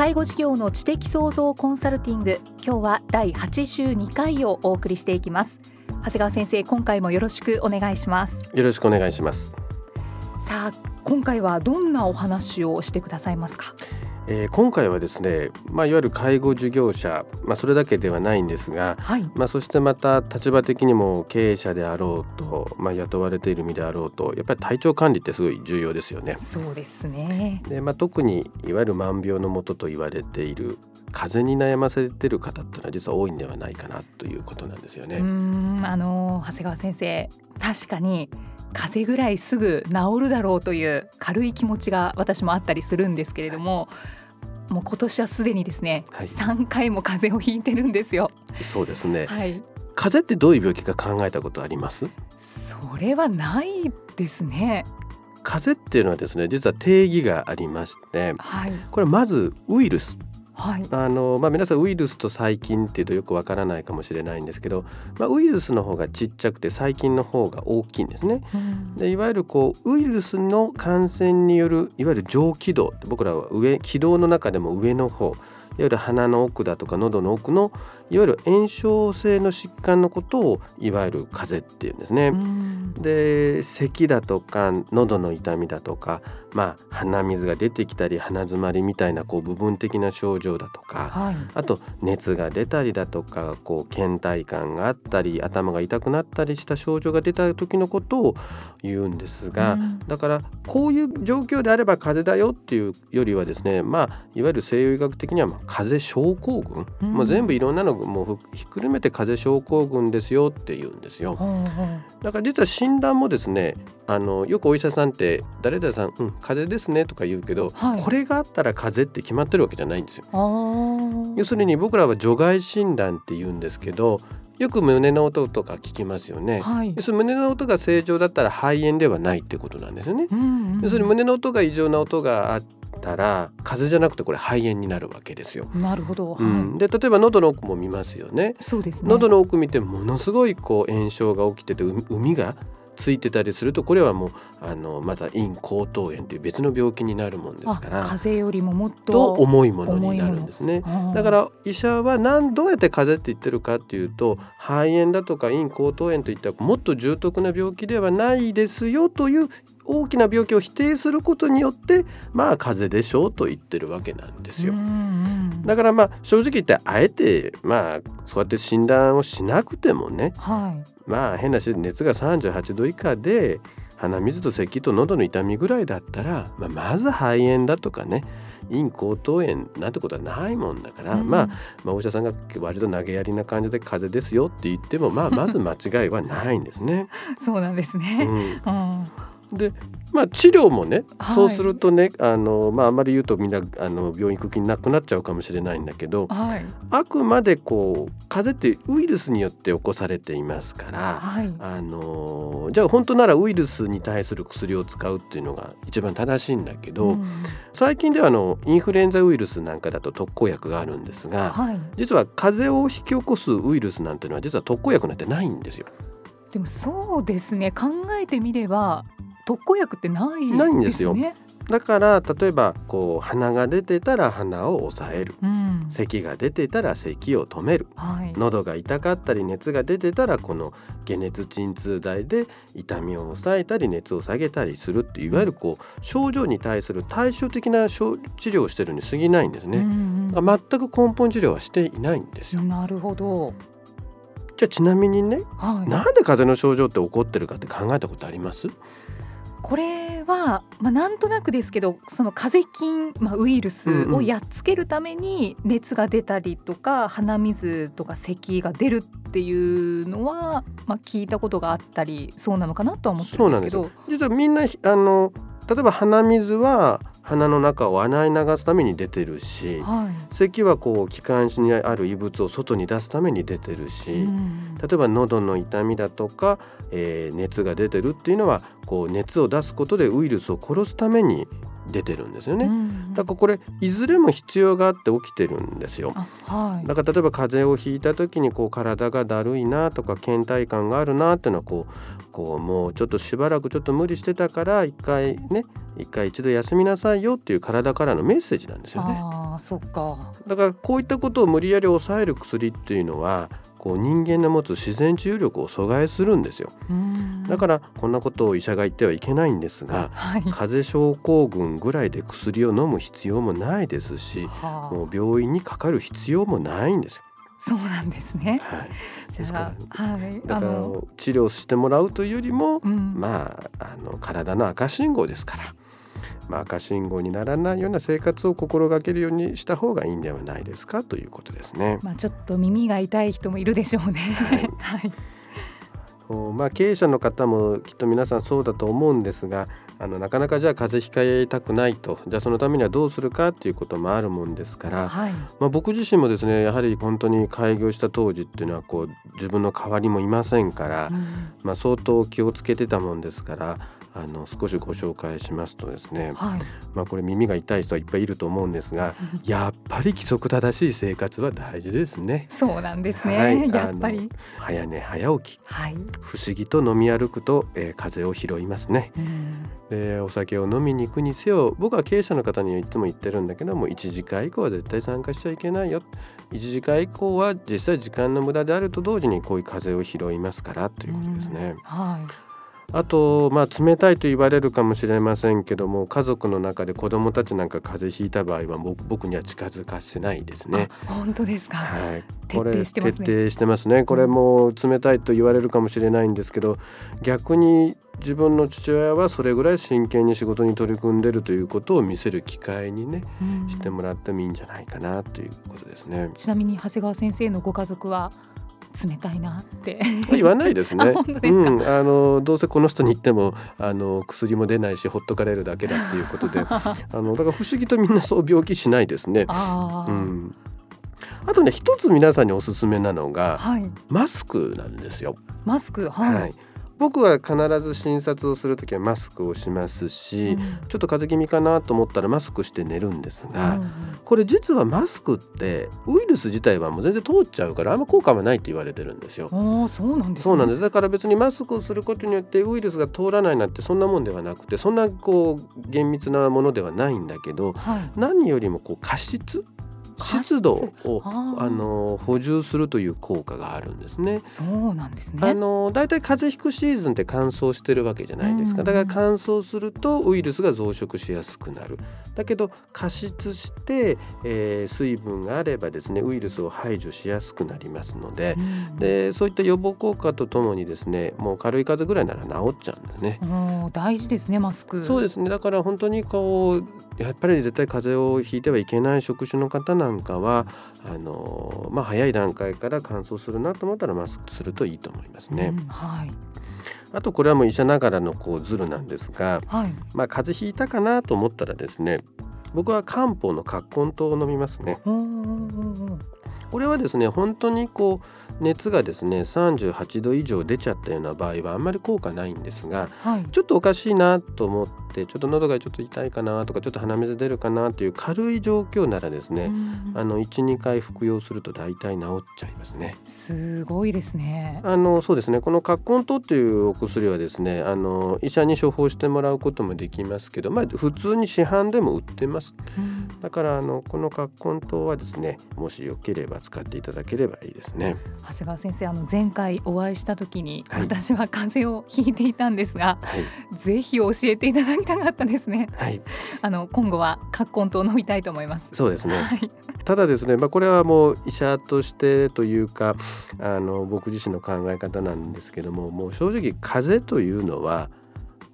介護事業の知的創造コンサルティング今日は第82回をお送りしていきます。長谷川先生今回もよろしくお願いします。よろしくお願いします。さあ今回はどんなお話をしてくださいますか？えー、今回はですね、まあ、いわゆる介護事業者、まあ、それだけではないんですが、はい、まあ、そしてまた立場的にも経営者であろうと、まあ、雇われている身であろうとやっぱり体調管理ってすごい重要ですよね。そうですねで、まあ、特にいわゆる万病のもとと言われている風邪に悩ませている方っていうのは実は多いんではないかなということなんですよね。うんあの長谷川先生確かに風邪ぐらいすぐ治るだろうという軽い気持ちが私もあったりするんですけれども、もう今年はすでにですね、はい、3回も風邪をひいてるんですよ。そうですね、はい、風邪ってどういう病気か考えたことあります？それはないですね。風邪っていうのはですね実は定義がありまして、はい、これまずウイルスはい、あのまあ、皆さんウイルスと細菌っていうとよくわからないかもしれないんですけど、まあ、ウイルスの方がちっちゃくて細菌の方が大きいんですね。うん、でいわゆるこうウイルスの感染によるいわゆる上気道僕らは上気道の中でも上の方いわゆる鼻の奥だとか喉の奥のいわゆる炎症性の疾患のことをいわゆる風邪っていうんですね。で咳だとか喉の痛みだとか、まあ、鼻水が出てきたり鼻づまりみたいなこう部分的な症状だとか、はい、あと熱が出たりだとかこう倦怠感があったり頭が痛くなったりした症状が出た時のことを言うんですが、だからこういう状況であれば風邪だよっていうよりはですね、まあ、いわゆる西洋医学的にはまあ風邪症候群、まあ、全部いろんなのもうひっくるめて風邪症候群ですよって言うんですよ。だから実は診断もですねあのよくお医者さんって誰々さん、うん、風邪ですねとか言うけど、はい、これがあったら風邪って決まってるわけじゃないんですよ。要するに僕らは除外診断って言うんですけどよく胸の音とか聞きますよね、はい、要するに胸の音が正常だったら肺炎ではないってことなんですよね、うんうん、要するに胸の音が異常な音があったら風邪じゃなくてこれ肺炎になるわけですよ。なるほど、うん、で例えば喉の奥も見ますよね。そうですね。喉の奥見てものすごいこう炎症が起きてて海がついてたりするとこれはもうあのまた咽喉頭炎という別の病気になるもんですから風邪よりももっと重いものになるんですね。だから医者は何どうやって風邪って言ってるかっていうと肺炎だとか咽喉頭炎といったもっと重篤な病気ではないですよという大きな病気を否定することによってまあ風邪でしょうと言ってるわけなんですよ。だからまあ正直言ってあえてまあそうやって診断をしなくてもね、はい、まあ変な話熱が38度以下で鼻水と咳と喉の痛みぐらいだったら、まあ、まず肺炎だとかね咽喉頭炎なんてことはないもんだから、うん、まあ、まあお医者さんが割と投げやりな感じで風邪ですよって言ってもまあまず間違いはないんですね。そうなんですね、うん、うんでまあ治療もね、はい、そうするとねあの、まあ、あまり言うとみんなあの病院行く気なくなっちゃうかもしれないんだけど、はい、あくまでこう風邪ってウイルスによって起こされていますから、はい、あのじゃあ本当ならウイルスに対する薬を使うっていうのが一番正しいんだけど、うん、最近ではあのインフルエンザウイルスなんかだと特効薬があるんですが、実は風邪を引き起こすウイルスなんていうのは実は特効薬なんてないんですよ。でもそうですね。考えてみれば特効薬ってない、ないんですよ。だから例えばこう鼻が出てたら鼻を抑える、うん、咳が出てたら咳を止める、はい、喉が痛かったり熱が出てたらこの解熱鎮痛剤で痛みを抑えたり熱を下げたりするっていわゆるこう症状に対する対照的な治療をしてるに過ぎないんですね、うんうん、全く根本治療はしていないんですよ。なるほど。じゃあちなみにね、はい、なんで風邪の症状って起こってるかって考えたことあります？これは、まあ、なんとなくですけどその風邪菌、まあ、ウイルスをやっつけるために熱が出たりとか、鼻水とか咳が出るっていうのは、まあ、聞いたことがあったりそうなのかなとは思ってるんですけど。実はみんなあの例えば鼻水は鼻の中を穴に流すために出てるし、はい、咳はこう気管支にある異物を外に出すために出てるし、うん、例えば喉の痛みだとか、えー、熱が出てるっていうのはこう熱を出すことでウイルスを殺すために出てるんですよね、うん、だからこれいずれも必要があって起きてるんですよ、はい、だから例えば風邪をひいた時にこう体がだるいなとか倦怠感があるなっていうのはこうこうもうちょっとしばらくちょっと無理してたから一回ね一回一度休みなさいよっていう体からのメッセージなんですよね。あそっか。だからこういったことを無理やり抑える薬っていうのはこう人間の持つ自然治癒力を阻害するんですよ。だからこんなことを医者が言ってはいけないんですが、はい、風邪症候群ぐらいで薬を飲む必要もないですし、はあ、もう病院にかかる必要もないんですよ。そうなんですね。はい、ですから、はい、だから治療してもらうというよりも、うん、まああの体の赤信号ですから。まあ、赤信号にならないような生活を心がけるようにした方がいいんではないですかということですね。まあ、ちょっと耳が痛い人もいるでしょうね。はい、はいまあ、経営者の方もきっと皆さんそうだと思うんですがあのなかなかじゃあ風邪ひかえたくないと。じゃあそのためにはどうするかっていうこともあるもんですから、はい、まあ、僕自身もですねやはり本当に開業した当時っていうのはこう自分の代わりもいませんから、うん、まあ、相当気をつけてたもんですからあの少しご紹介しますとですね、はい、まあ、これ耳が痛い人はいっぱいいると思うんですが やっぱり規則正しい生活は大事ですね。そうなんですね、はい、やっぱり。早寝早起き、はい、不思議と飲み歩くと、えー、風邪を拾いますね。でお酒を飲みに行くにせよ僕は経営者の方にはいつも言ってるんだけども1時間以降は絶対参加しちゃいけないよ。1時間以降は実際時間の無駄であると同時にこういう風邪を拾いますからということですね。はい。あと、まあ、冷たいと言われるかもしれませんけども家族の中で子どもたちなんか風邪ひいた場合は僕には近づかせないですね。本当ですか、はい、これ徹底してますね。これも冷たいと言われるかもしれないんですけど逆に自分の父親はそれぐらい真剣に仕事に取り組んでるということを見せる機会にね、してもらってもいいんじゃないかなということですね。ちなみに長谷川先生のご家族は冷たいなって。言わないですね。うん、あのどうせこの人に言ってもあの薬も出ないしほっとかれるだけだっていうことで。あのだから不思議とみんなそう病気しないですね。あ,、うん、あとね一つ皆さんにおすすめなのが、はい、マスクなんですよ。マスクはい、はい僕は必ず診察をする時はマスクをしますし、うん、ちょっと風邪気味かなと思ったらマスクして寝るんですが、うん、これ実はマスクってウイルス自体はもう全然通っちゃうからあんま効果はないって言われてるんですよ。あそうなんです、ね、そうなんです。だから別にマスクをすることによってウイルスが通らないなんてそんなもんではなくてそんなこう厳密なものではないんだけど、はい、何よりもこう加湿湿度をあの補充するという効果があるんですね。そうなんですね。あのだいたい風邪ひくシーズンって乾燥してるわけじゃないですか。だから乾燥するとウイルスが増殖しやすくなる。だけど加湿して、えー、水分があればですねウイルスを排除しやすくなりますので、でそういった予防効果とともにですねもう軽い風邪ぐらいなら治っちゃうんですね。大事ですねマスク。そうですね。だから本当にこうやっぱり絶対風邪をひいてはいけない職種の方なんかはあの、まあ、早い段階から乾燥するなと思ったらマスクするといいと思いますね。うん、はいあとこれはもう医者ながらのこうズルなんですが、はい、まあ風邪ひいたかなと思ったらですね僕は漢方の葛根湯を飲みますね。これはですね本当にこう熱がですね38度以上出ちゃったような場合はあんまり効果ないんですが、はい、ちょっとおかしいなと思ってちょっと喉がちょっと痛いかなとかちょっと鼻水出るかなという軽い状況ならですね、あの12回服用すると大体治っちゃいますね。すごいですね。あのそうですねこのカッコン糖というお薬はですねあの医者に処方してもらうこともできますけど、まあ、普通に市販でも売ってます。だからあのこのカッコン糖はですねもしよければ使っていただければいいですね。長谷川先生あの前回お会いした時に、はい、私は風邪をひいていたんですが、はい、ぜひ教えていただきたかったですね。はい、あの今後は葛根糖飲みたいと思います。そうですね。はい、ただですね、まあこれはもう医者としてというかあの僕自身の考え方なんですけども、もう正直風邪というのは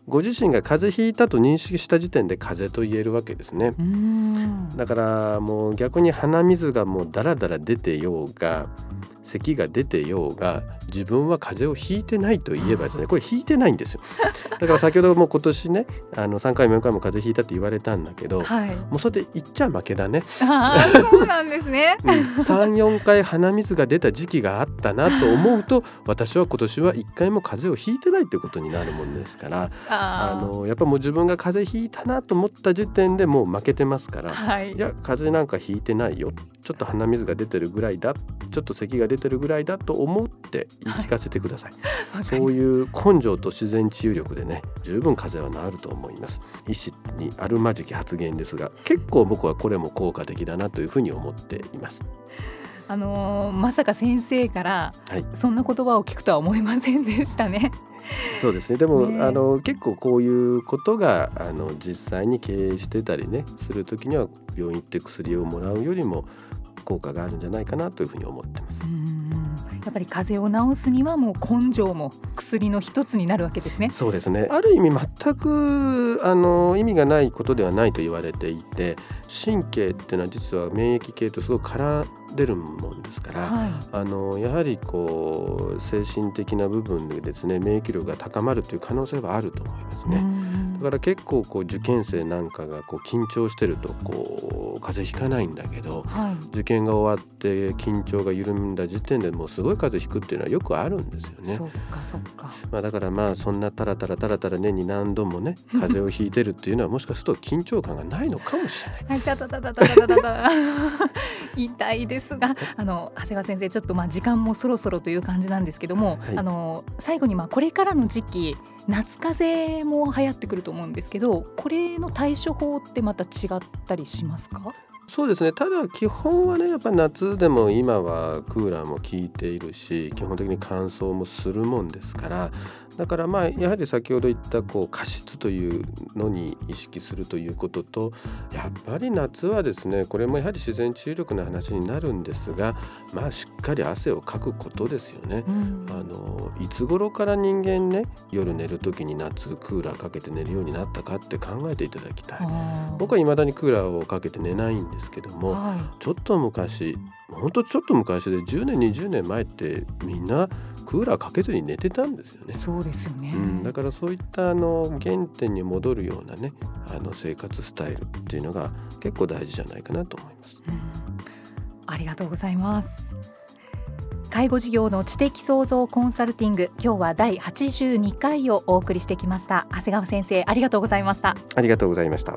ご自身が風邪ひいたと認識した時点で風邪と言えるわけですねだからもう逆に鼻水がもうダラダラ出てようが咳が出てようが自分は風邪をひいてないと言えばですねこれひいてないんですよ。だから先ほども今年ねあの3回も4回も風邪ひいたって言われたんだけど、はい、もうそれで言っちゃ負けだね。あそうなんですね、うん、34回鼻水が出た時期があったなと思うと私は今年は1回も風邪をひいてないってことになるもんですからあのやっぱもう自分が風邪ひいたなと思った時点でもう負けてますから、はい、いや風邪なんかひいてないよちょっと鼻水が出てるぐらいだちょっと咳が出てるぐらいだと思って言い聞かせてください、はい、そういう根性と自然治癒力でね十分風邪は治ると思います。医師にあるまじき発言ですが結構僕はこれも効果的だなというふうに思っています。あのー、まさか先生からそんな言葉を聞くとは思いませんでしたね。そうですね。でも、ね、あの結構こういうことがあの実際に経営してたりねする時には病院行って薬をもらうよりも効果があるんじゃないかなというふうに思ってます。やっぱり風邪を治すにはもう根性も薬の一つになるわけですね。そうですね。ある意味全くあの意味がないことではないと言われていて、神経っていうのは実は免疫系とすごく絡んでるもんですから、はい、あのやはりこう精神的な部分でですね免疫力が高まるという可能性はあると思いますね。だから結構こう受験生なんかがこう緊張してるとこう風邪ひかないんだけど、はい、受験が終わって緊張が緩んだ時点でもうすごい風邪ひくっていうのはよくあるんですよね。そっかそっか。まあだからまあそんなタラタラタラタラ年に何度もね 風邪をひいてるっていうのはもしかすると緊張感がないのかもしれない。はい、たたたたたたたた痛いですが、あの長谷川先生ちょっとまあ時間もそろそろという感じなんですけども、はい、あの最後にまあこれからの時期夏風邪も流行ってくると思うんですけどこれの対処法ってまた違ったりしますか？そうですね。ただ基本はねやっぱ夏でも今はクーラーも効いているし基本的に乾燥もするもんですから。だからまあやはり先ほど言ったこう加湿というのに意識するということとやっぱり夏はですねこれもやはり自然治癒力の話になるんですがまあしっかり汗をかくことですよね。うん、あのいつ頃から人間ね夜寝る時に夏クーラーかけて寝るようになったかって考えていただきたい。僕は未だにクーラーをかけて寝ないんですけども、はい、ちょっと昔ほんとちょっと昔で10年20年前ってみんなクーラーかけずに寝てたんですよね。そうですよね、うん、だからそういったあの原点に戻るようなねあの生活スタイルっていうのが結構大事じゃないかなと思います。うん、ありがとうございます。介護事業の知的創造コンサルティング今日は第82回をお送りしてきました長谷川先生ありがとうございましたありがとうございました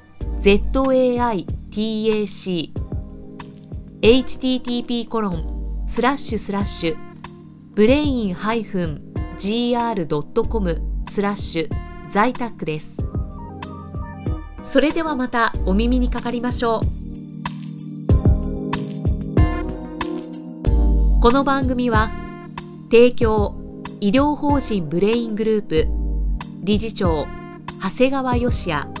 ZAITAC http コロンスラッシュスラッシュブレイン -gr.com スラッシュ在宅です。それではまたお耳にかかりましょう。この番組は提供医療法人ブレイングループ理事長長谷川義也